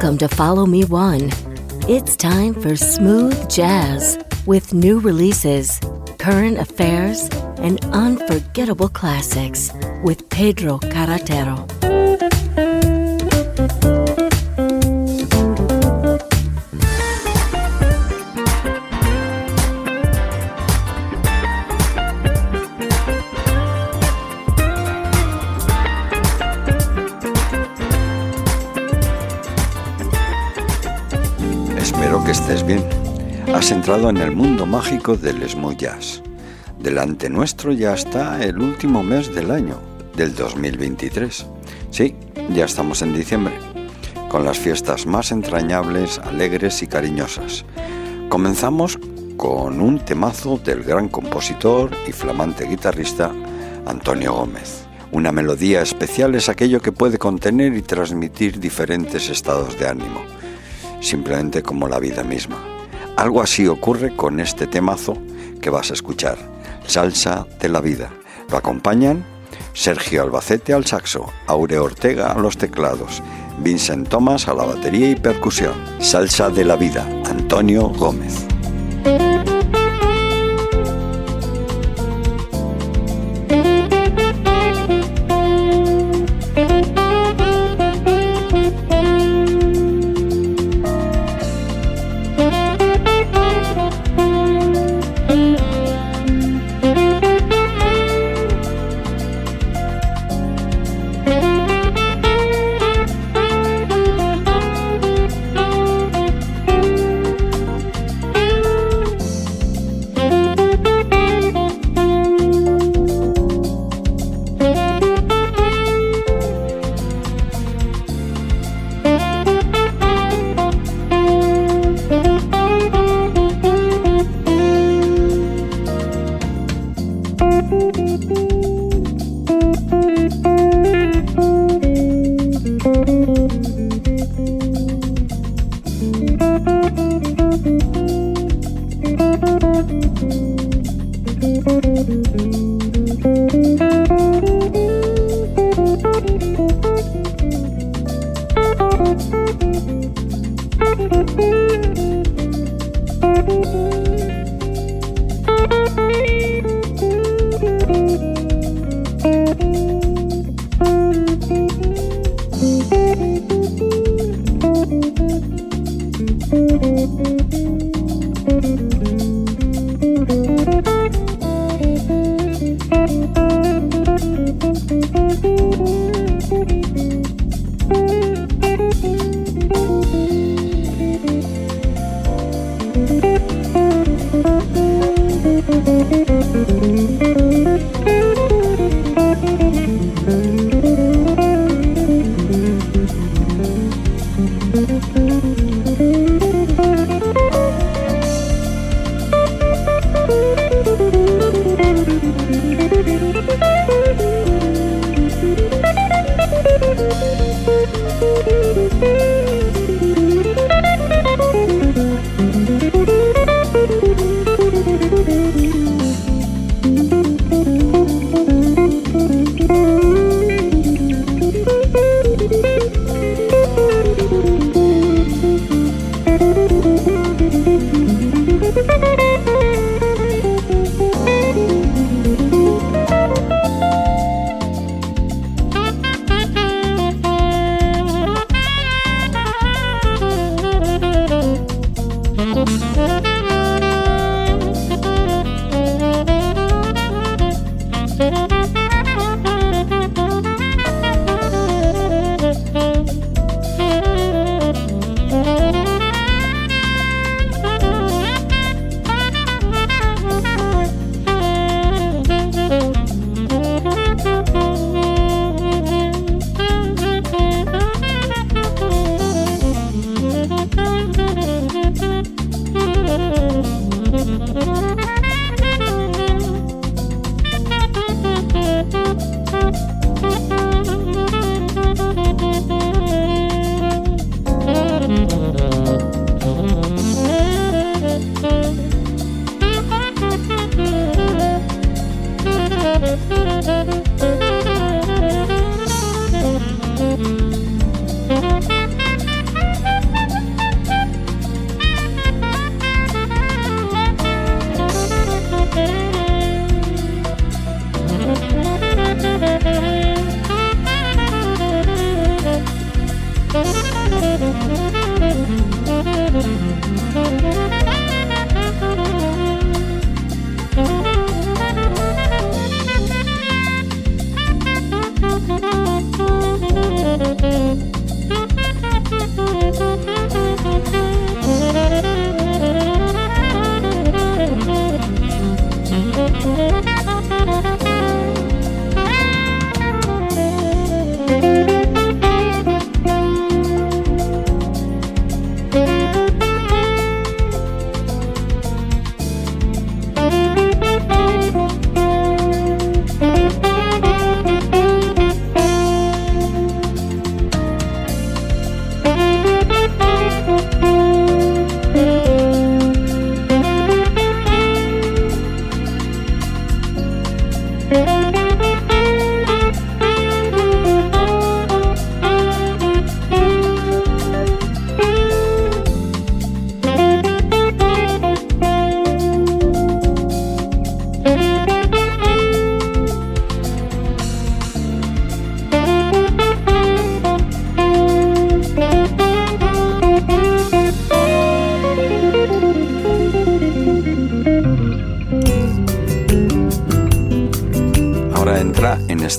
Welcome to Follow Me One. It's time for smooth jazz with new releases, current affairs, and unforgettable classics with Pedro Carretero. Has entrado en el mundo mágico del smooth. Delante nuestro ya está el último mes del año, del 2023. Sí, ya estamos en diciembre, con las fiestas más entrañables, alegres y cariñosas. Comenzamos con un temazo del gran compositor y flamante guitarrista Antonio Gómez. Una melodía especial es aquello que puede contener y transmitir diferentes estados de ánimo simplemente como la vida misma. Algo así ocurre con este temazo que vas a escuchar, Salsa de la Vida. Lo acompañan Sergio Albacete al saxo, Aure Ortega a los teclados, Vincent Thomas a la batería y percusión. Salsa de la Vida, Antonio Gómez.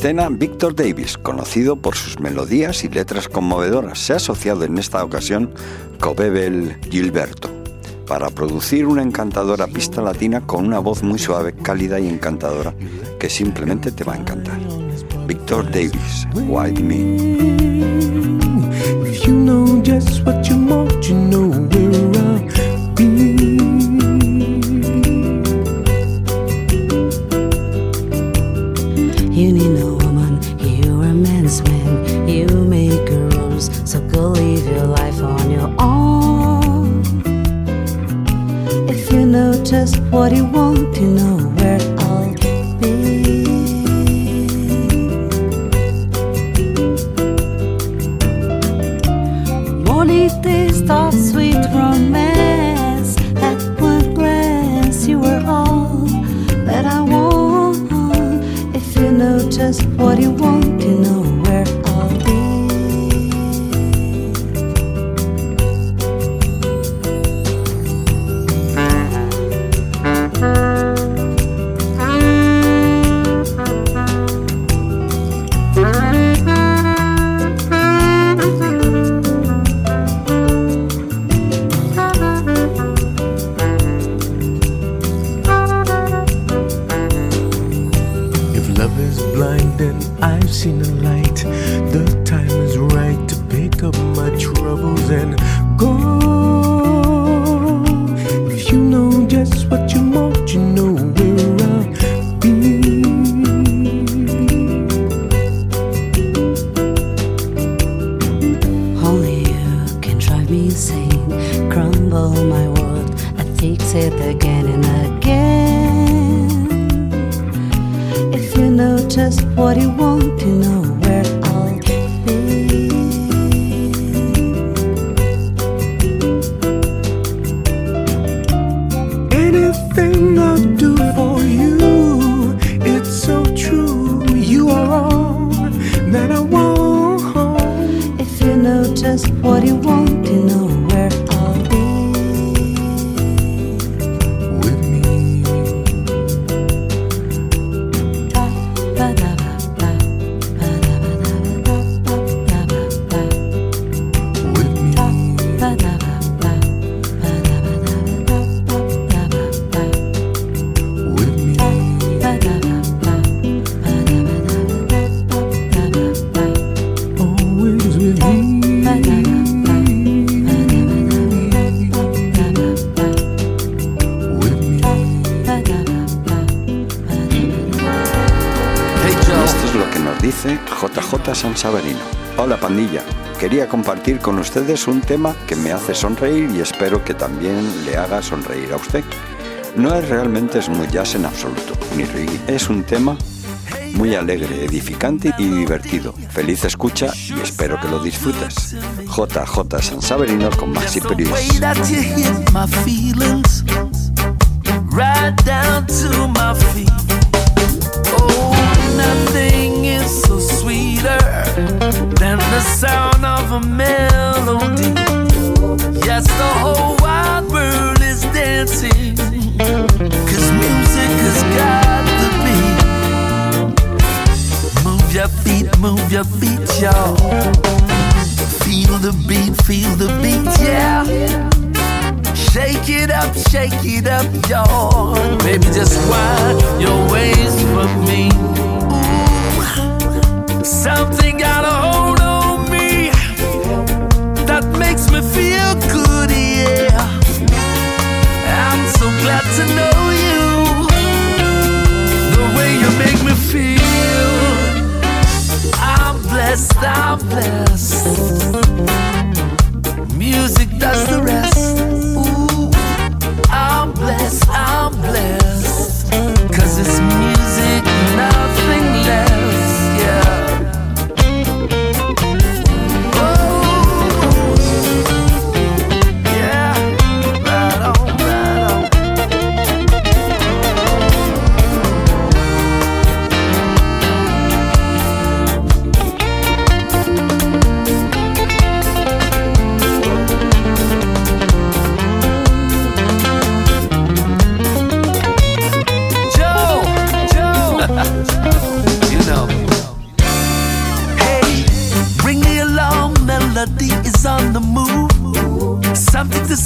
Escena Victor Davis, conocido por sus melodías y letras conmovedoras. Se ha asociado en esta ocasión con Bebel Gilberto para producir una encantadora pista latina con una voz muy suave, cálida y encantadora que simplemente te va a encantar. Victor Davis, White Me. San Saberino. Hola pandilla, quería compartir con ustedes un tema que me hace sonreír y espero que también le haga sonreír a usted. No es realmente smooth jazz en absoluto, ni reggae. Es un tema muy alegre, edificante y divertido. Feliz escucha y espero que lo disfrutes. JJ San Saberino con Maxi Prius. Than the sound of a melody. Yes, the whole wide world is dancing. Cause music has got the beat. Move your feet, move your feet, y'all. Feel the beat, feel the beat, yeah. Shake it up, shake it up, y'all. Baby, just wind your waist for me. Something got a hold on me that makes me feel good, yeah. I'm so glad to know you, the way you make me feel. I'm blessed, I'm blessed. Music does the rest. Ooh, I'm blessed, I'm blessed. Cause it's music,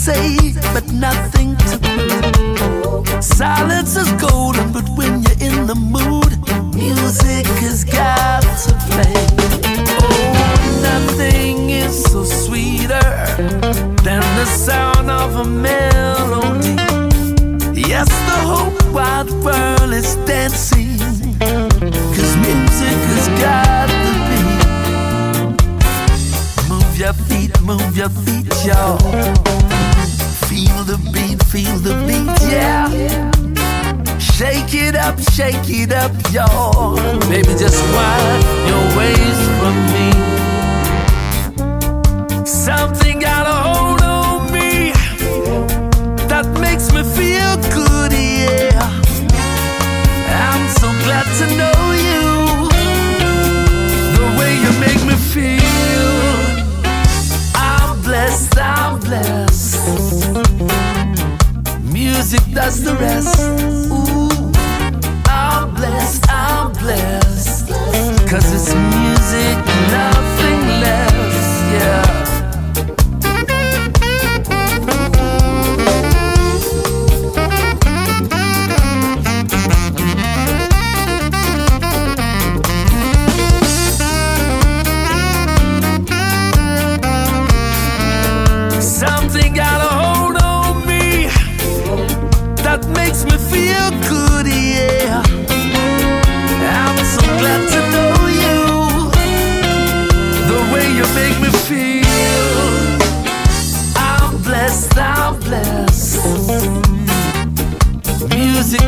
say, but nothing to do. Silence is golden, but when you're in the mood, music has got to play. Oh, nothing is so sweeter than the sound of a melody. Yes, the whole wide world is dancing, cause music has got to be. Move your feet, move your feet, y'all. Feel the beat, yeah. Shake it up, shake it up, y'all. Baby, just wind your ways from me. Something got a hold on me that makes me feel good, yeah. I'm so glad to know you. The way you make me feel. I'm blessed, I'm blessed. Music does the rest. Ooh, I'm blessed, I'm blessed. Cause it's music, nothing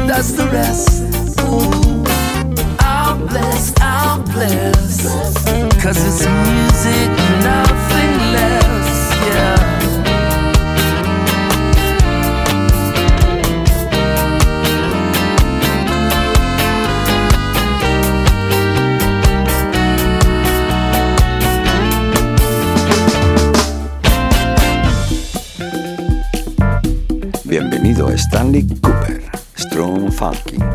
does the rest. I'm blessed, I'm blessed. Cause it's music, nothing less, yeah. Bienvenido a Stanley Funky.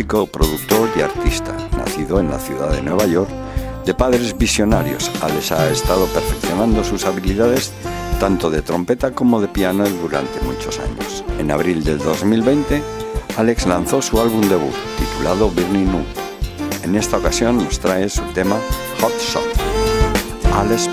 Músico, productor y artista, nacido en la ciudad de Nueva York, de padres visionarios. Alex ha estado perfeccionando sus habilidades tanto de trompeta como de piano durante muchos años. En abril del 2020, Alex lanzó su álbum debut, titulado Burning New. En esta ocasión nos trae su tema Hot Shot. Alex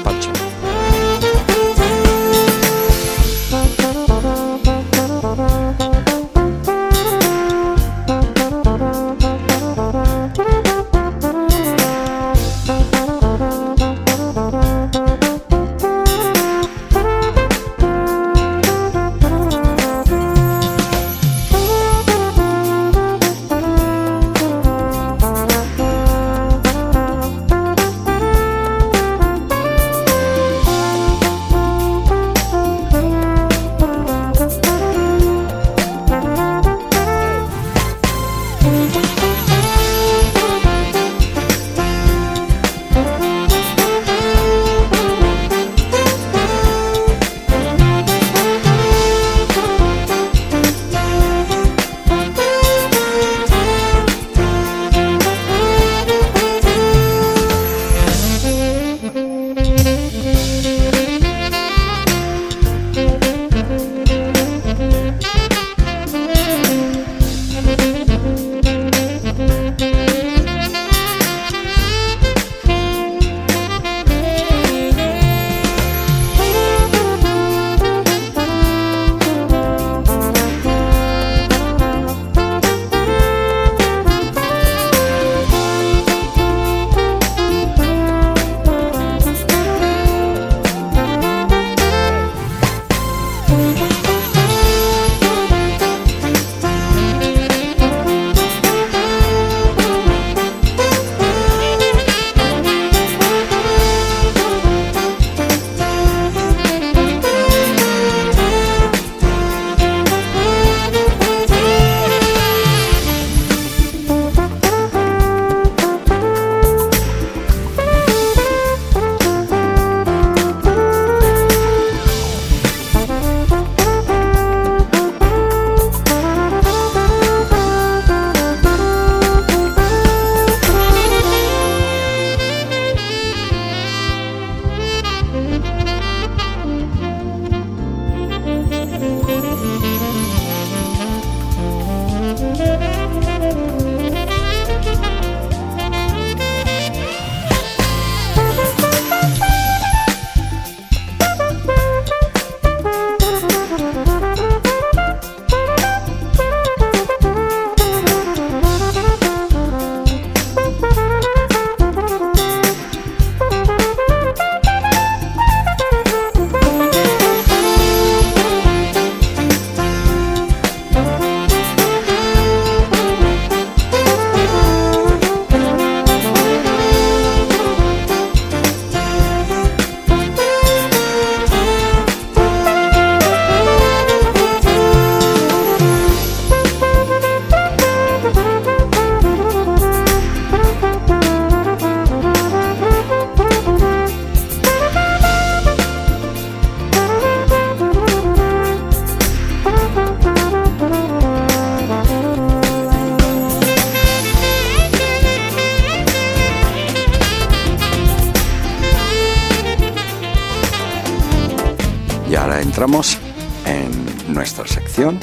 En nuestra sección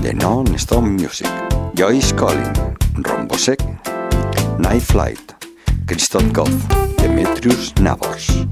de Non-Stop Music. Joyce Collin, Rombosek, Night Flight, Christoph Goff, Demetrius Navos.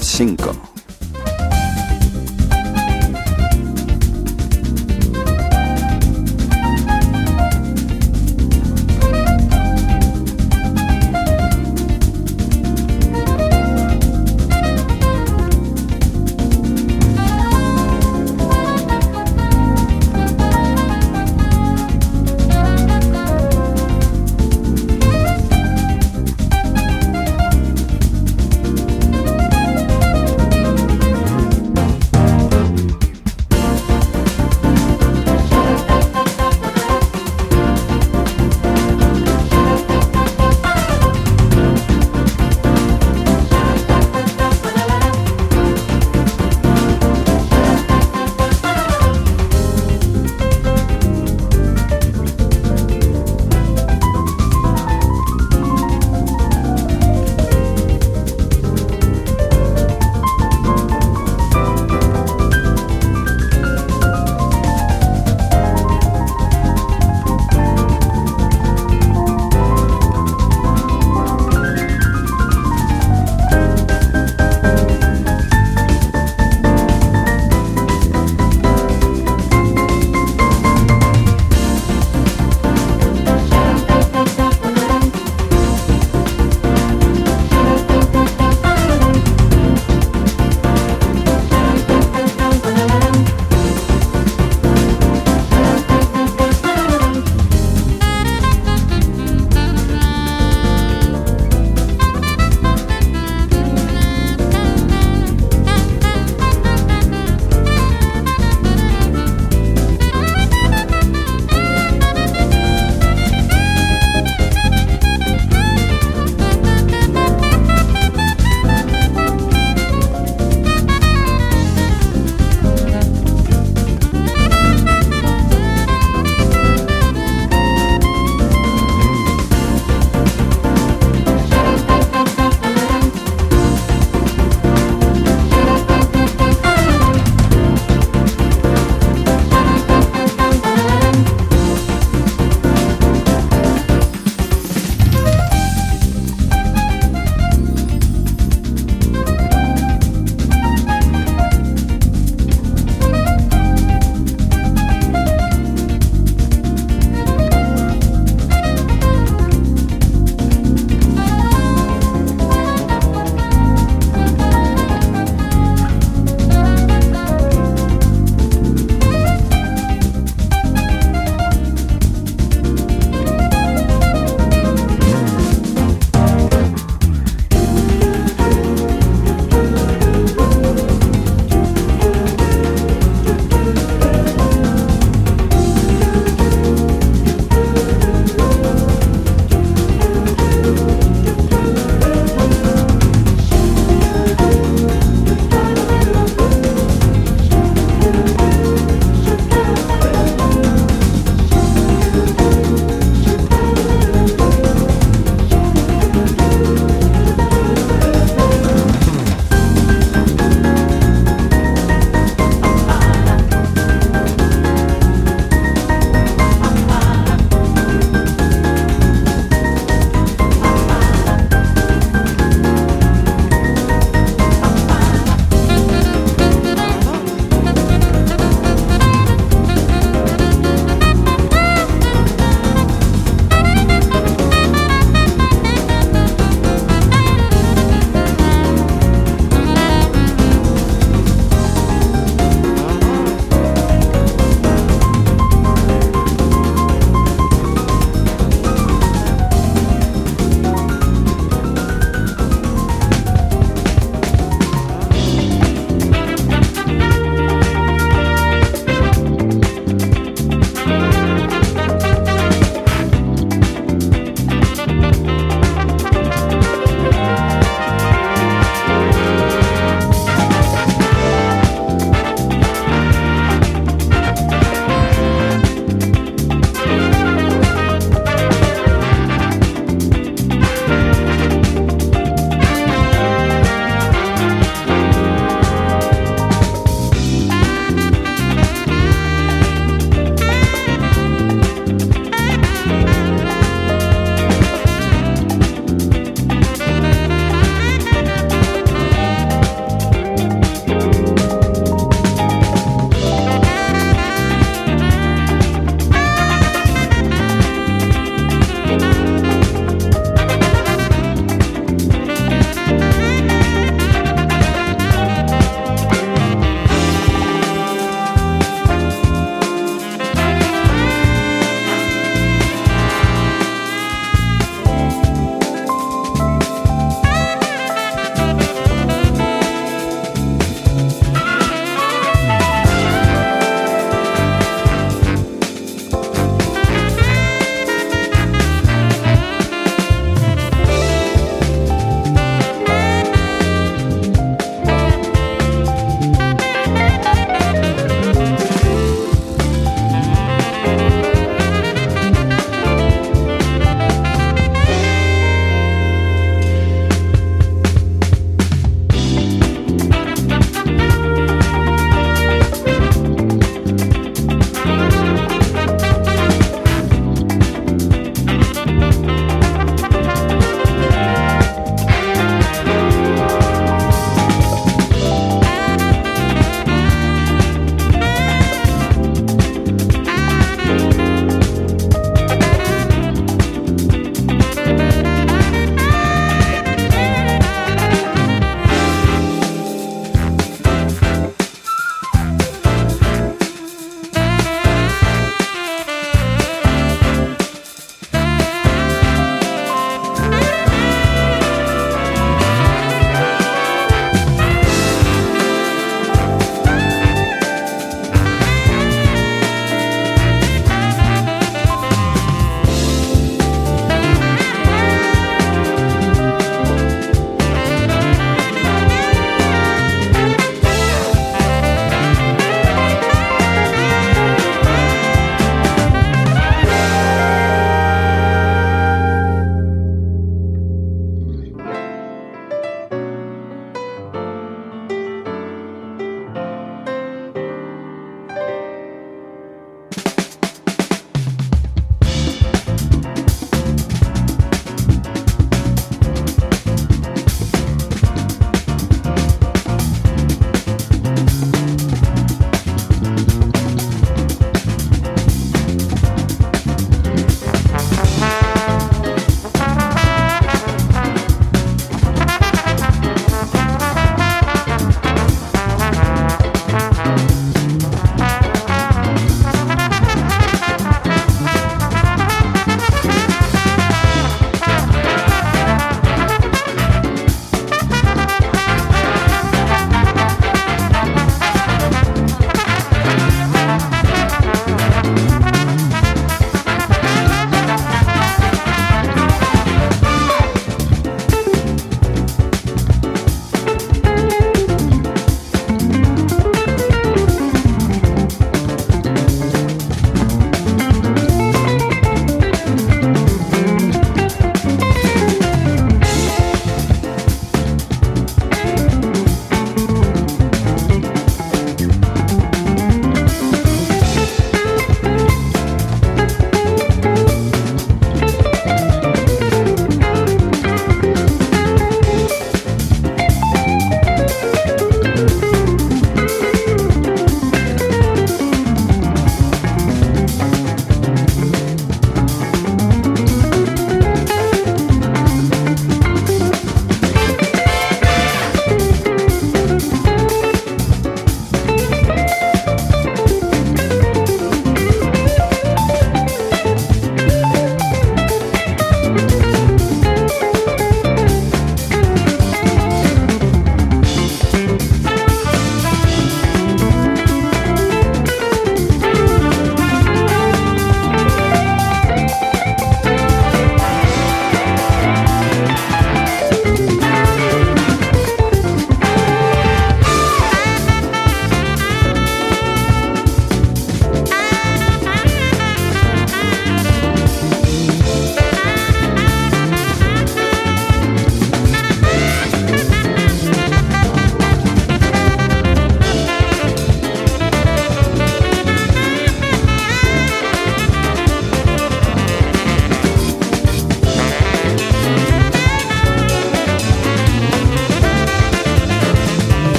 性格。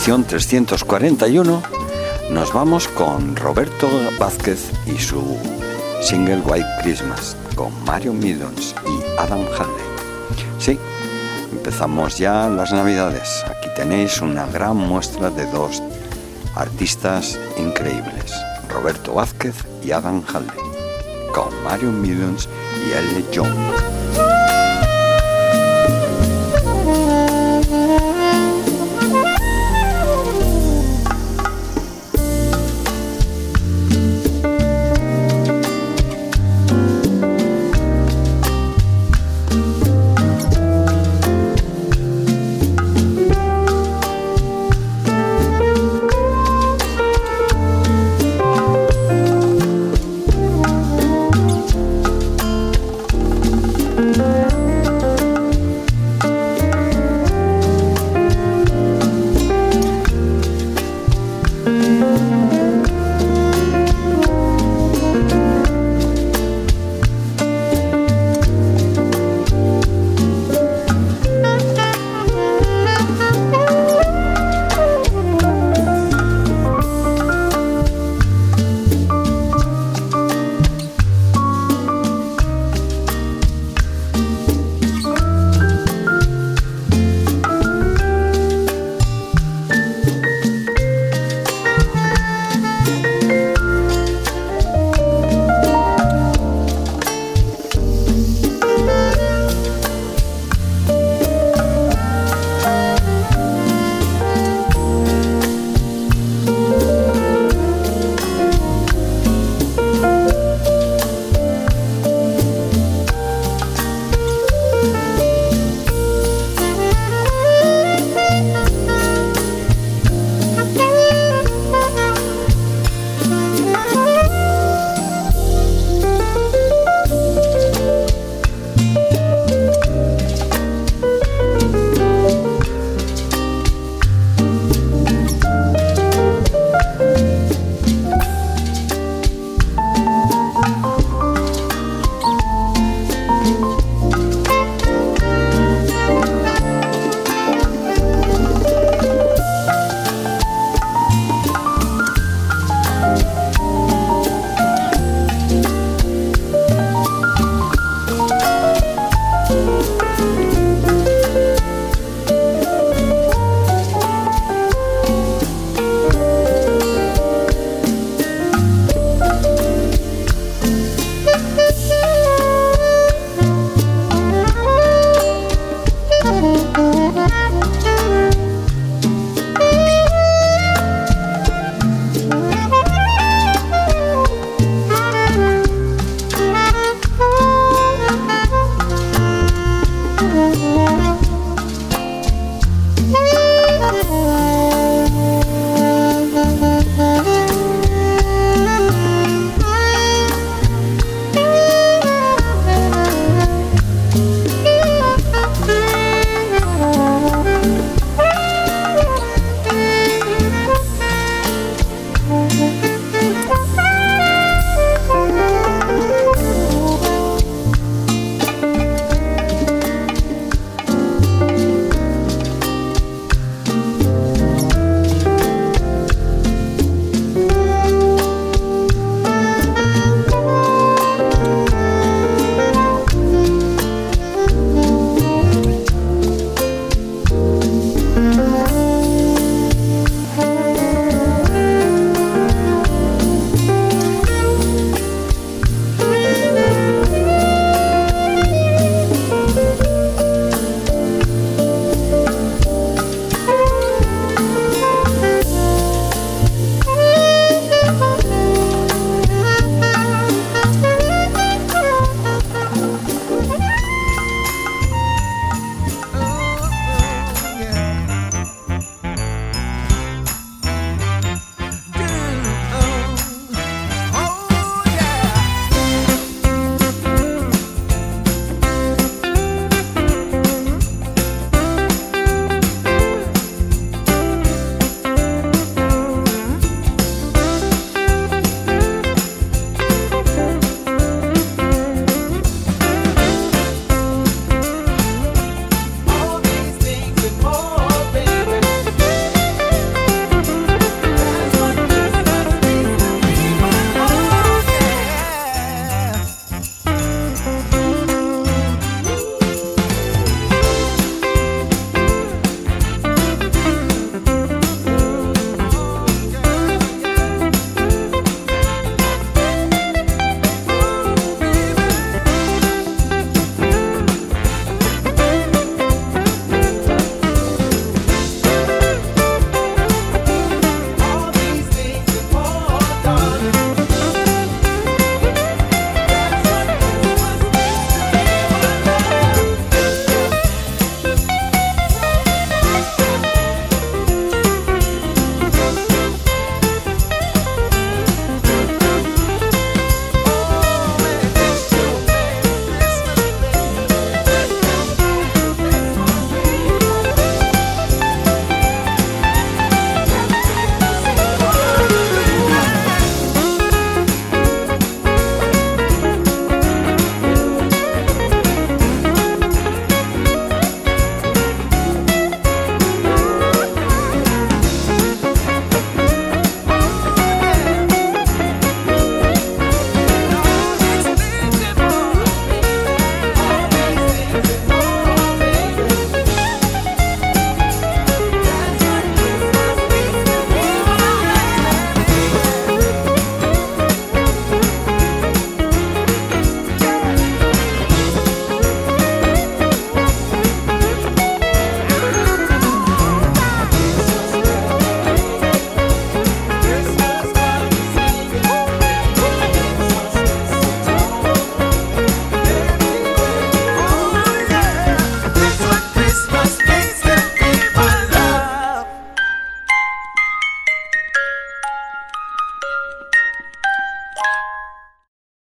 Edición 341 nos vamos con Roberto Vázquez y su single White Christmas con Mario Middons y Adam Hadley. Sí, empezamos ya las navidades. Aquí tenéis una gran muestra de dos artistas increíbles, Roberto Vázquez y Adam Hadley, con Mario Middons y L. Young.